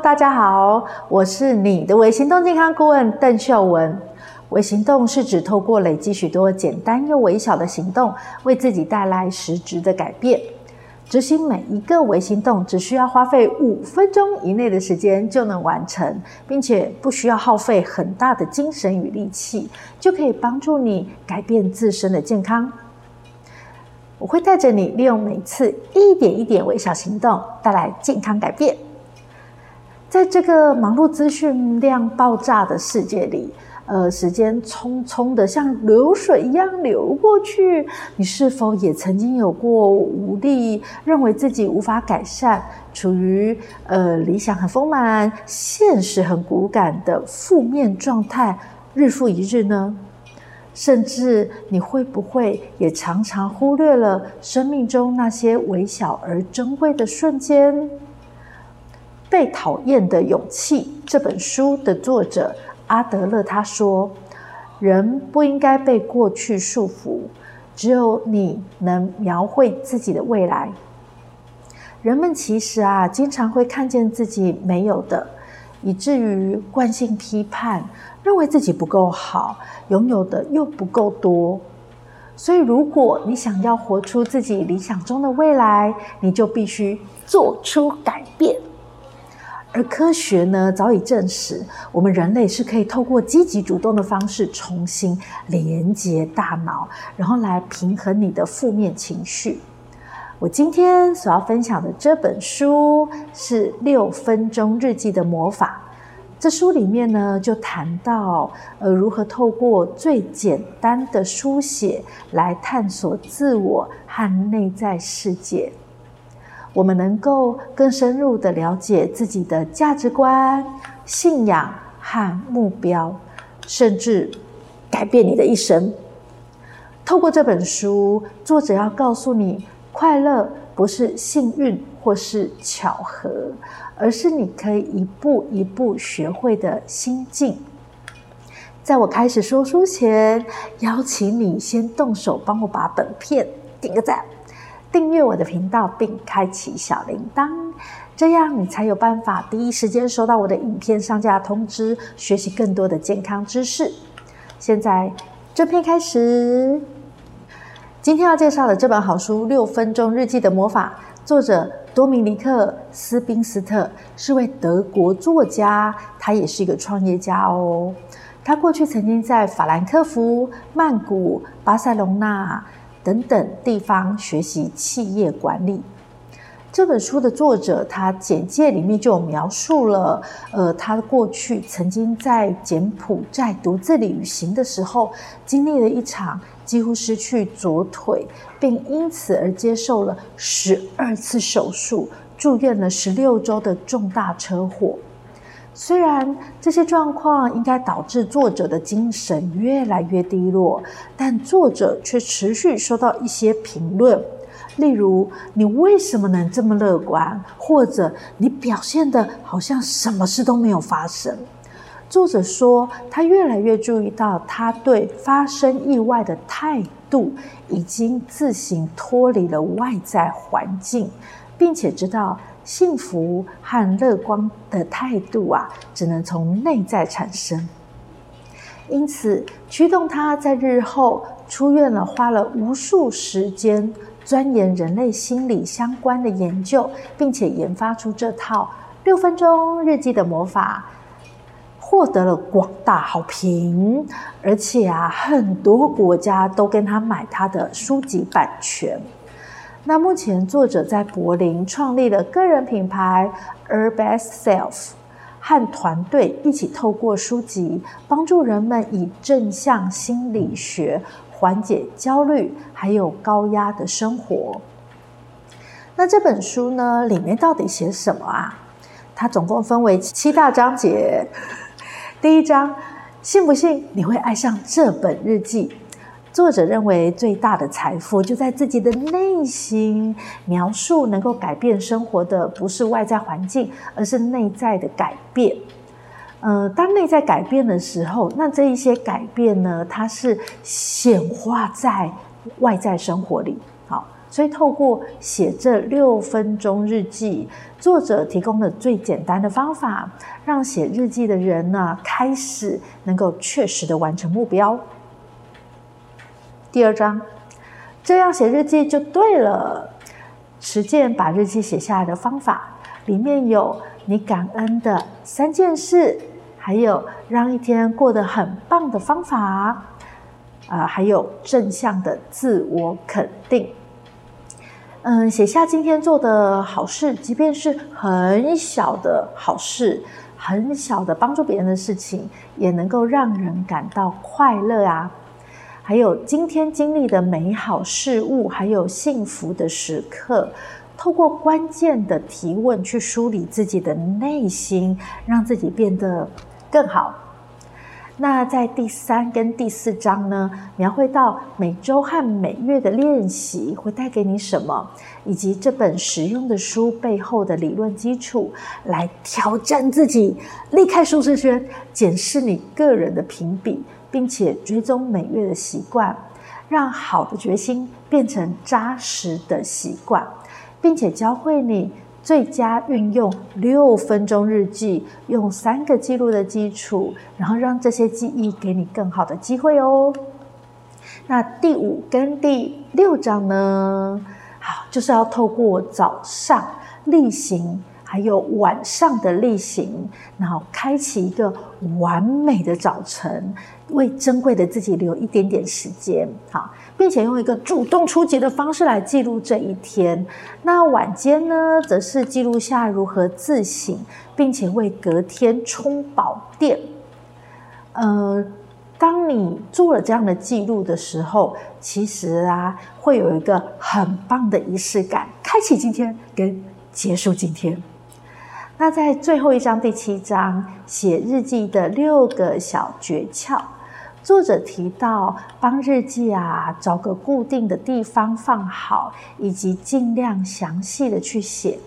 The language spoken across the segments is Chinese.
大家好，我是你的微行动健康顾问邓秀文。微行动是指透过累积许多简单又微小的行动，为自己带来实质的改变。执行每一个微行动，只需要花费五分钟以内的时间就能完成，并且不需要耗费很大的精神与力气，就可以帮助你改变自身的健康。我会带着你，利用每次一点一点微小行动，带来健康改变。在这个忙碌、资讯量爆炸的世界里，呃，时间匆匆的像流水一样流过去。你是否也曾经有过无力，认为自己无法改善，处于呃理想很丰满、现实很骨感的负面状态，日复一日呢？甚至你会不会也常常忽略了生命中那些微小而珍贵的瞬间？被讨厌的勇气这本书的作者阿德勒他说：“人不应该被过去束缚，只有你能描绘自己的未来。”人们其实啊，经常会看见自己没有的，以至于惯性批判。认为自己不够好，拥有的又不够多，所以如果你想要活出自己理想中的未来，你就必须做出改变。而科学呢，早已证实，我们人类是可以透过积极主动的方式重新连接大脑，然后来平衡你的负面情绪。我今天所要分享的这本书是《六分钟日记的魔法》。这书里面呢，就谈到，呃，如何透过最简单的书写来探索自我和内在世界，我们能够更深入的了解自己的价值观、信仰和目标，甚至改变你的一生。透过这本书，作者要告诉你，快乐不是幸运或是巧合。而是你可以一步一步学会的心境。在我开始说书前，邀请你先动手帮我把本片点个赞，订阅我的频道并开启小铃铛，这样你才有办法第一时间收到我的影片上架通知，学习更多的健康知识。现在正片开始，今天要介绍的这本好书《六分钟日记的魔法》，作者。多米尼克·斯宾斯特是位德国作家，他也是一个创业家哦。他过去曾经在法兰克福、曼谷、巴塞隆纳等等地方学习企业管理。这本书的作者，他简介里面就有描述了，呃，他过去曾经在柬埔寨独自旅行的时候，经历了一场几乎失去左腿，并因此而接受了十二次手术、住院了十六周的重大车祸。虽然这些状况应该导致作者的精神越来越低落，但作者却持续收到一些评论。例如，你为什么能这么乐观？或者你表现得好像什么事都没有发生。作者说，他越来越注意到，他对发生意外的态度已经自行脱离了外在环境，并且知道幸福和乐观的态度啊，只能从内在产生。因此，驱动他在日后出院了，花了无数时间。钻研人类心理相关的研究，并且研发出这套六分钟日记的魔法，获得了广大好评。而且啊，很多国家都跟他买他的书籍版权。那目前作者在柏林创立了个人品牌 Her Best Self，和团队一起透过书籍帮助人们以正向心理学。缓解焦虑，还有高压的生活。那这本书呢，里面到底写什么啊？它总共分为七大章节。第一章，信不信你会爱上这本日记？作者认为最大的财富就在自己的内心。描述能够改变生活的，不是外在环境，而是内在的改变。呃，当内在改变的时候，那这一些改变呢，它是显化在外在生活里。好，所以透过写这六分钟日记，作者提供了最简单的方法，让写日记的人呢开始能够确实的完成目标。第二章，这样写日记就对了。实践把日记写下来的方法，里面有你感恩的三件事，还有让一天过得很棒的方法，啊、呃，还有正向的自我肯定。嗯，写下今天做的好事，即便是很小的好事，很小的帮助别人的事情，也能够让人感到快乐啊。还有今天经历的美好事物，还有幸福的时刻，透过关键的提问去梳理自己的内心，让自己变得更好。那在第三跟第四章呢，描绘到每周和每月的练习会带给你什么，以及这本实用的书背后的理论基础，来挑战自己，离开舒适圈，检视你个人的评比，并且追踪每月的习惯，让好的决心变成扎实的习惯，并且教会你。最佳运用六分钟日记，用三个记录的基础，然后让这些记忆给你更好的机会哦。那第五跟第六章呢？好，就是要透过早上例行，还有晚上的例行，然后开启一个完美的早晨，为珍贵的自己留一点点时间。好。并且用一个主动出击的方式来记录这一天。那晚间呢，则是记录下如何自省，并且为隔天充饱电。呃，当你做了这样的记录的时候，其实啊，会有一个很棒的仪式感，开启今天跟结束今天。那在最后一章第七章，写日记的六个小诀窍。作者提到，帮日记啊找个固定的地方放好，以及尽量详细的去写，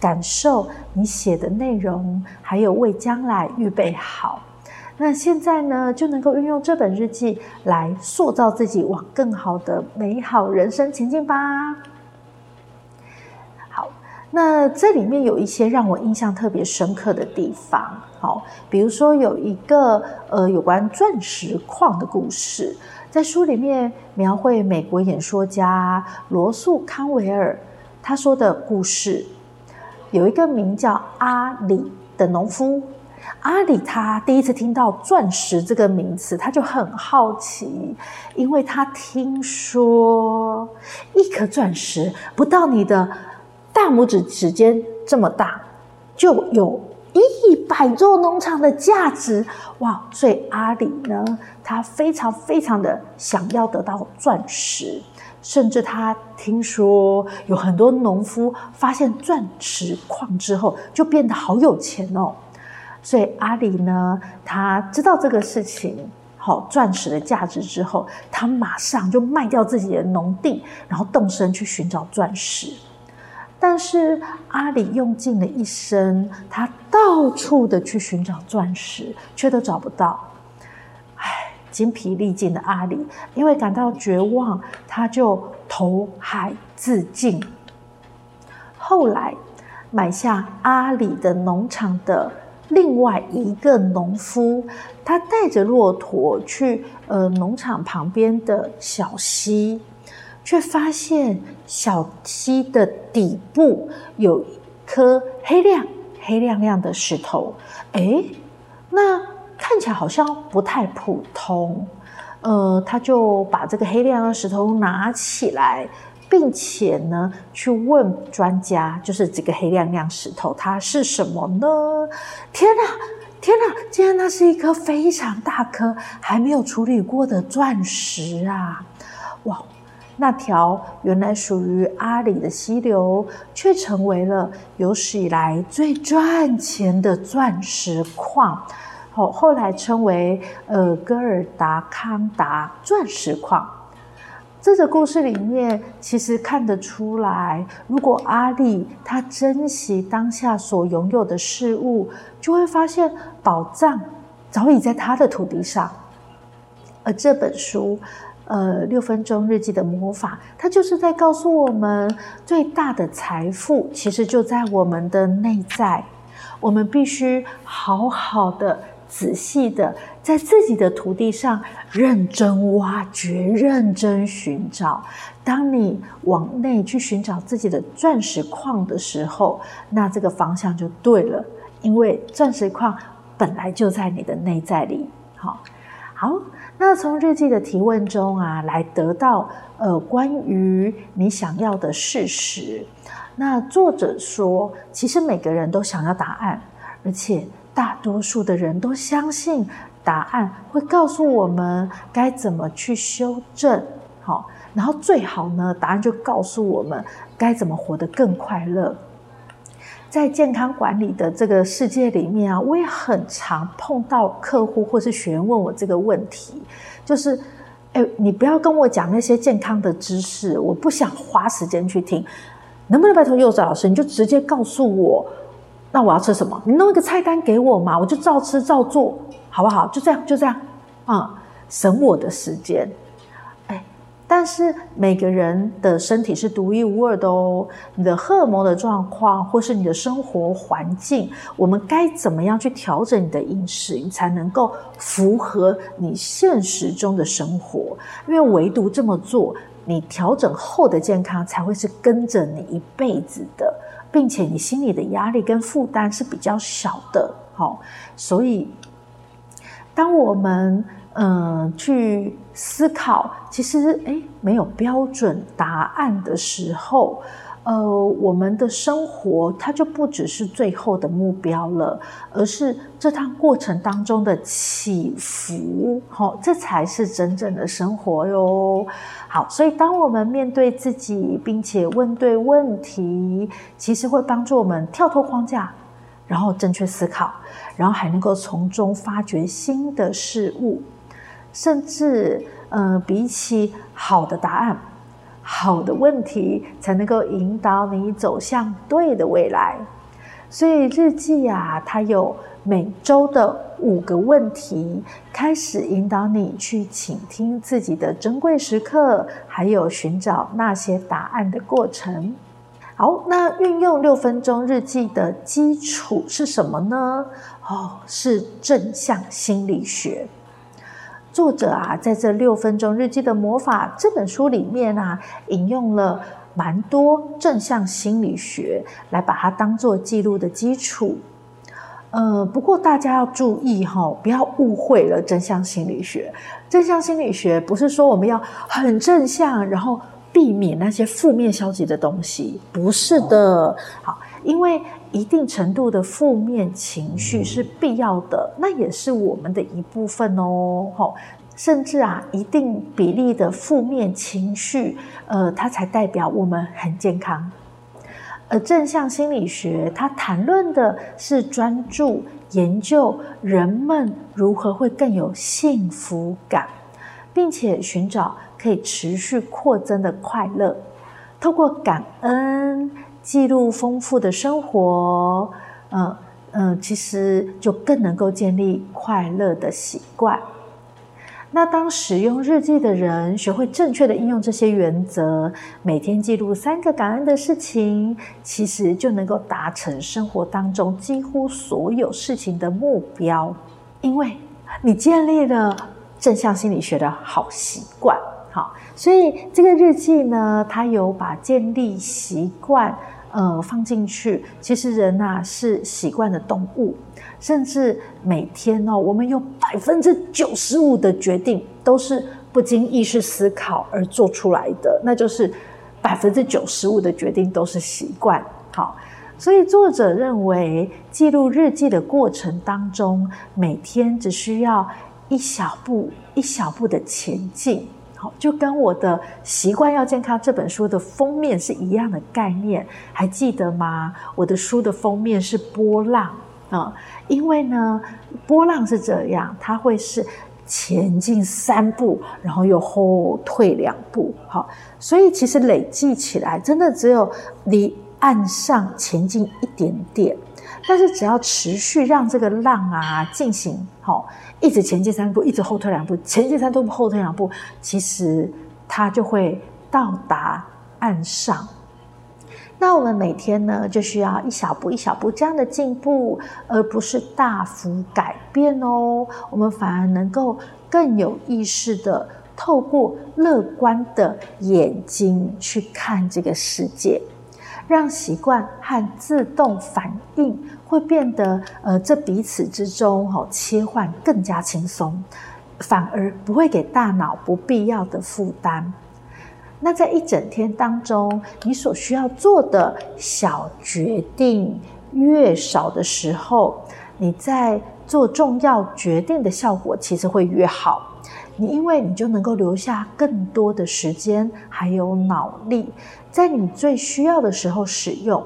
感受你写的内容，还有为将来预备好。那现在呢，就能够运用这本日记来塑造自己，往更好的美好人生前进吧。那这里面有一些让我印象特别深刻的地方，好，比如说有一个呃有关钻石矿的故事，在书里面描绘美国演说家罗素康维尔他说的故事，有一个名叫阿里的农夫，阿里他第一次听到钻石这个名词，他就很好奇，因为他听说一颗钻石不到你的。大拇指指尖这么大，就有一百座农场的价值哇！所以阿里呢，他非常非常的想要得到钻石，甚至他听说有很多农夫发现钻石矿之后，就变得好有钱哦。所以阿里呢，他知道这个事情，好钻石的价值之后，他马上就卖掉自己的农地，然后动身去寻找钻石。但是阿里用尽了一生，他到处的去寻找钻石，却都找不到。唉，精疲力尽的阿里，因为感到绝望，他就投海自尽。后来买下阿里的农场的另外一个农夫，他带着骆驼去呃农场旁边的小溪。却发现小溪的底部有一颗黑亮、黑亮亮的石头，诶，那看起来好像不太普通。呃，他就把这个黑亮的石头拿起来，并且呢，去问专家，就是这个黑亮亮石头它是什么呢？天哪，天哪！竟然那是一颗非常大颗、还没有处理过的钻石啊！哇！那条原来属于阿里的溪流，却成为了有史以来最赚钱的钻石矿。后后来称为呃戈尔达康达钻石矿。这个故事里面，其实看得出来，如果阿里他珍惜当下所拥有的事物，就会发现宝藏早已在他的土地上。而这本书。呃六分钟日记的魔法，它就是在告诉我们，最大的财富其实就在我们的内在。我们必须好好的、仔细的，在自己的土地上认真挖掘、认真寻找。当你往内去寻找自己的钻石矿的时候，那这个方向就对了，因为钻石矿本来就在你的内在里。好，那从日记的提问中啊，来得到呃关于你想要的事实。那作者说，其实每个人都想要答案，而且大多数的人都相信答案会告诉我们该怎么去修正，好，然后最好呢，答案就告诉我们该怎么活得更快乐。在健康管理的这个世界里面啊，我也很常碰到客户或是学员问我这个问题，就是，哎，你不要跟我讲那些健康的知识，我不想花时间去听。能不能拜托柚子老师，你就直接告诉我，那我要吃什么？你弄一个菜单给我嘛，我就照吃照做，好不好？就这样，就这样，啊、省我的时间。但是每个人的身体是独一无二的哦，你的荷尔蒙的状况，或是你的生活环境，我们该怎么样去调整你的饮食，你才能够符合你现实中的生活？因为唯独这么做。你调整后的健康才会是跟着你一辈子的，并且你心里的压力跟负担是比较小的。好，所以当我们嗯去思考，其实诶没有标准答案的时候。呃，我们的生活它就不只是最后的目标了，而是这趟过程当中的起伏，好、这才是真正的生活哟。好，所以当我们面对自己，并且问对问题，其实会帮助我们跳脱框架，然后正确思考，然后还能够从中发掘新的事物，甚至，呃，比起好的答案。好的问题才能够引导你走向对的未来，所以日记啊，它有每周的五个问题，开始引导你去倾听自己的珍贵时刻，还有寻找那些答案的过程。好，那运用六分钟日记的基础是什么呢？哦，是正向心理学。作者啊，在这六分钟日记的魔法这本书里面啊，引用了蛮多正向心理学来把它当做记录的基础。呃，不过大家要注意哈、不要误会了正向心理学。正向心理学不是说我们要很正向，然后避免那些负面消极的东西，不是的。好，因为一定程度的负面情绪是必要的，那也是我们的一部分哦。吼，甚至啊，一定比例的负面情绪，呃，它才代表我们很健康。而正向心理学，它谈论的是专注研究人们如何会更有幸福感，并且寻找可以持续扩增的快乐，透过感恩。记录丰富的生活，嗯、嗯、其实就更能够建立快乐的习惯。那当使用日记的人学会正确的应用这些原则，每天记录三个感恩的事情，其实就能够达成生活当中几乎所有事情的目标。因为你建立了正向心理学的好习惯，好，所以这个日记呢，它有把建立习惯。呃，放进去，其实人呐、啊、是习惯的动物，甚至每天哦，我们有百分之九十五的决定都是不经意识思考而做出来的，那就是百分之九十五的决定都是习惯。好，所以作者认为，记录日记的过程当中，每天只需要一小步一小步的前进。好，就跟我的《习惯要健康》这本书的封面是一样的概念，还记得吗？我的书的封面是波浪啊，因为呢，波浪是这样，它会是前进三步，然后又后退两步。好，所以其实累计起来，真的只有离岸上前进一点点，但是只要持续让这个浪啊进行，好，一直前进三步，一直后退两步，前进三步，后退两步，其实它就会到达岸上。那我们每天呢，就需要一小步一小步这样的进步，而不是大幅改变哦。我们反而能够更有意识的透过乐观的眼睛去看这个世界，让习惯和自动反应会变得呃，这彼此之中哈、哦、切换更加轻松，反而不会给大脑不必要的负担。那在一整天当中，你所需要做的小决定越少的时候，你在做重要决定的效果其实会越好。你因为你就能够留下更多的时间，还有脑力，在你最需要的时候使用，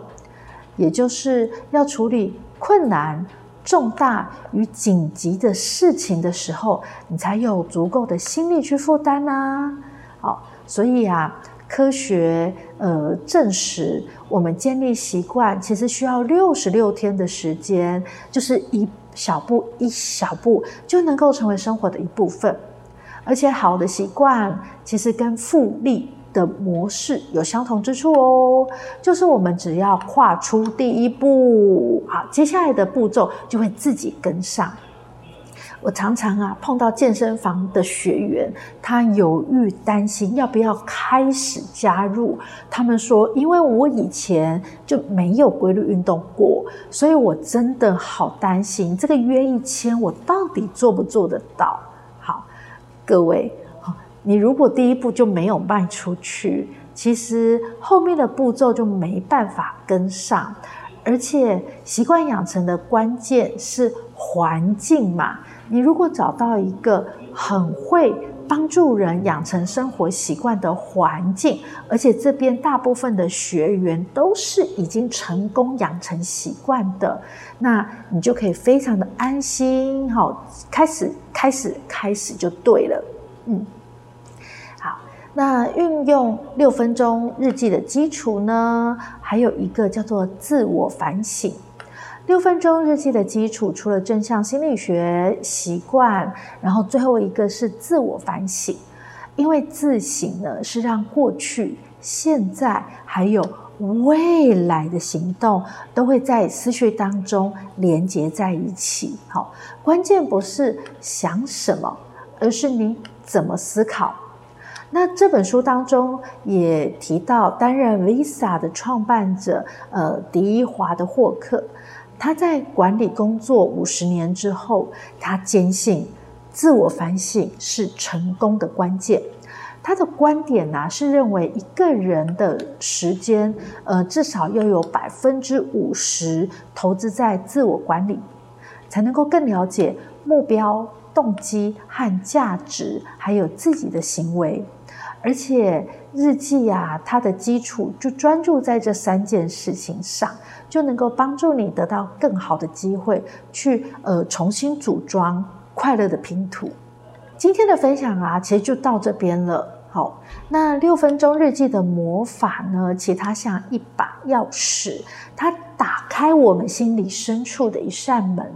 也就是要处理困难、重大与紧急的事情的时候，你才有足够的心力去负担啊。好。所以啊，科学呃证实，我们建立习惯其实需要六十六天的时间，就是一小步一小步就能够成为生活的一部分。而且好的习惯其实跟复利的模式有相同之处哦，就是我们只要跨出第一步，好，接下来的步骤就会自己跟上。我常常啊碰到健身房的学员，他犹豫担心要不要开始加入。他们说，因为我以前就没有规律运动过，所以我真的好担心这个约一千，我到底做不做得到？好，各位，你如果第一步就没有迈出去，其实后面的步骤就没办法跟上。而且习惯养成的关键是环境嘛。你如果找到一个很会帮助人养成生活习惯的环境，而且这边大部分的学员都是已经成功养成习惯的，那你就可以非常的安心，好，开始，开始，开始就对了，嗯，那运用六分钟日记的基础呢，还有一个叫做自我反省。六分钟日记的基础，除了正向心理学习惯，然后最后一个是自我反省。因为自省呢，是让过去、现在还有未来的行动都会在思绪当中连接在一起。好，关键不是想什么，而是你怎么思考。那这本书当中也提到，担任 Visa 的创办者，呃，迪伊华的霍克。他在管理工作五十年之后，他坚信自我反省是成功的关键。他的观点呢、是认为一个人的时间，呃，至少要有百分之五十投资在自我管理，才能够更了解目标、动机和价值，还有自己的行为。而且日记啊，它的基础就专注在这三件事情上，就能够帮助你得到更好的机会去呃重新组装快乐的拼图。今天的分享啊，其实就到这边了。好，那六分钟日记的魔法呢，其实它像一把钥匙，它打开我们心里深处的一扇门，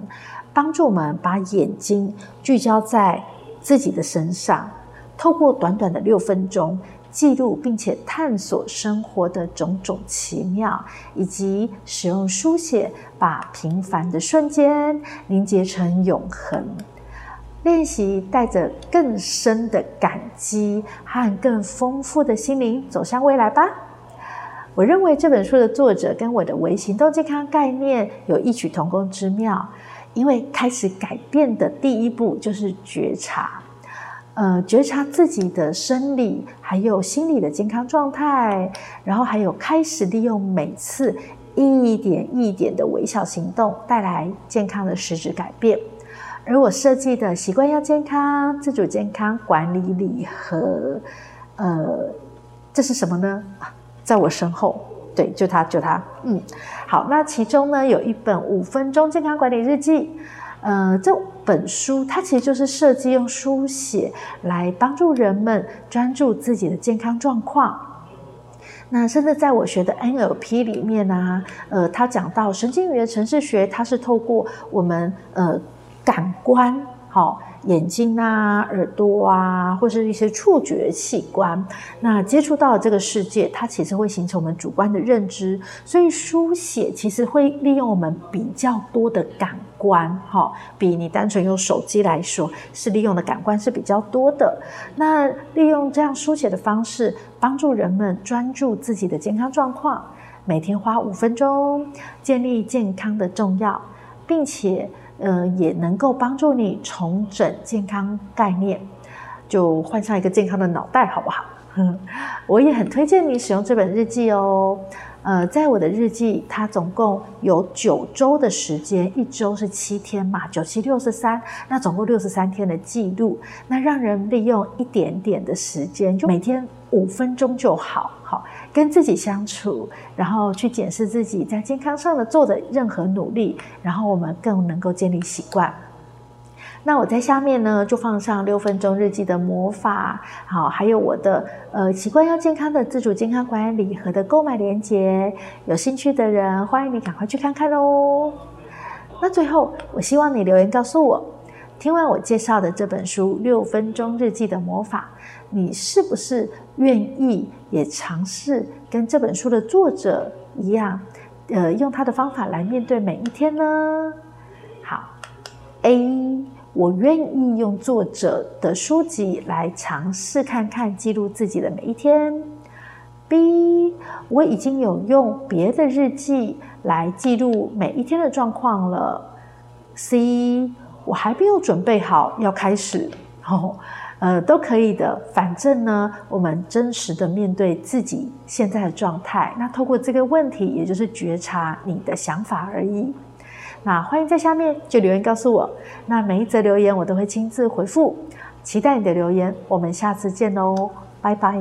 帮助我们把眼睛聚焦在自己的身上。透过短短的六分钟，记录并且探索生活的种种奇妙，以及使用书写把平凡的瞬间凝结成永恒。练习带着更深的感激和更丰富的心灵走向未来吧。我认为这本书的作者跟我的微行动健康概念有异曲同工之妙，因为开始改变的第一步就是觉察。呃，觉察自己的生理还有心理的健康状态，然后还有开始利用每次一点一点的微小行动带来健康的实质改变。而我设计的习惯要健康自主健康管理礼盒，呃，这是什么呢？在我身后，对，就它，就它，嗯，好，那其中呢有一本五分钟健康管理日记。呃，这本书它其实就是设计用书写来帮助人们专注自己的健康状况。那甚至在我学的 NLP 里面呢、呃，他讲到神经语言程式学，它是透过我们呃感官，好、眼睛啊、耳朵啊，或是一些触觉器官，那接触到这个世界，它其实会形成我们主观的认知。所以书写其实会利用我们比较多的感官，哈，比你单纯用手机来说，是利用的感官是比较多的。那利用这样书写的方式，帮助人们专注自己的健康状况，每天花五分钟，建立健康的重要，并且。呃，也能够帮助你重整健康概念，就换上一个健康的脑袋，好不好？我也很推荐你使用这本日记哦。呃，在我的日记，它总共有九周的时间，一周是七天嘛，九七六十三，那总共六十三天的记录，那让人利用一点点的时间，就每天五分钟就好，好跟自己相处，然后去检视自己在健康上的做的任何努力，然后我们更能够建立习惯。那我在下面呢，就放上六分钟日记的魔法，好，还有我的呃习惯要健康的自主健康管理礼盒的购买链接，有兴趣的人欢迎你赶快去看看哦。那最后，我希望你留言告诉我，听完我介绍的这本书《六分钟日记的魔法》，你是不是愿意也尝试跟这本书的作者一样，呃，用他的方法来面对每一天呢？好，A。我愿意用作者的书籍来尝试看看记录自己的每一天。B，我已经有用别的日记来记录每一天的状况了。C，我还没有准备好要开始。哦，呃，都可以的。反正呢，我们真实的面对自己现在的状态。那透过这个问题，也就是觉察你的想法而已。那欢迎在下面就留言告诉我，那每一则留言我都会亲自回复，期待你的留言，我们下次见喽，拜拜。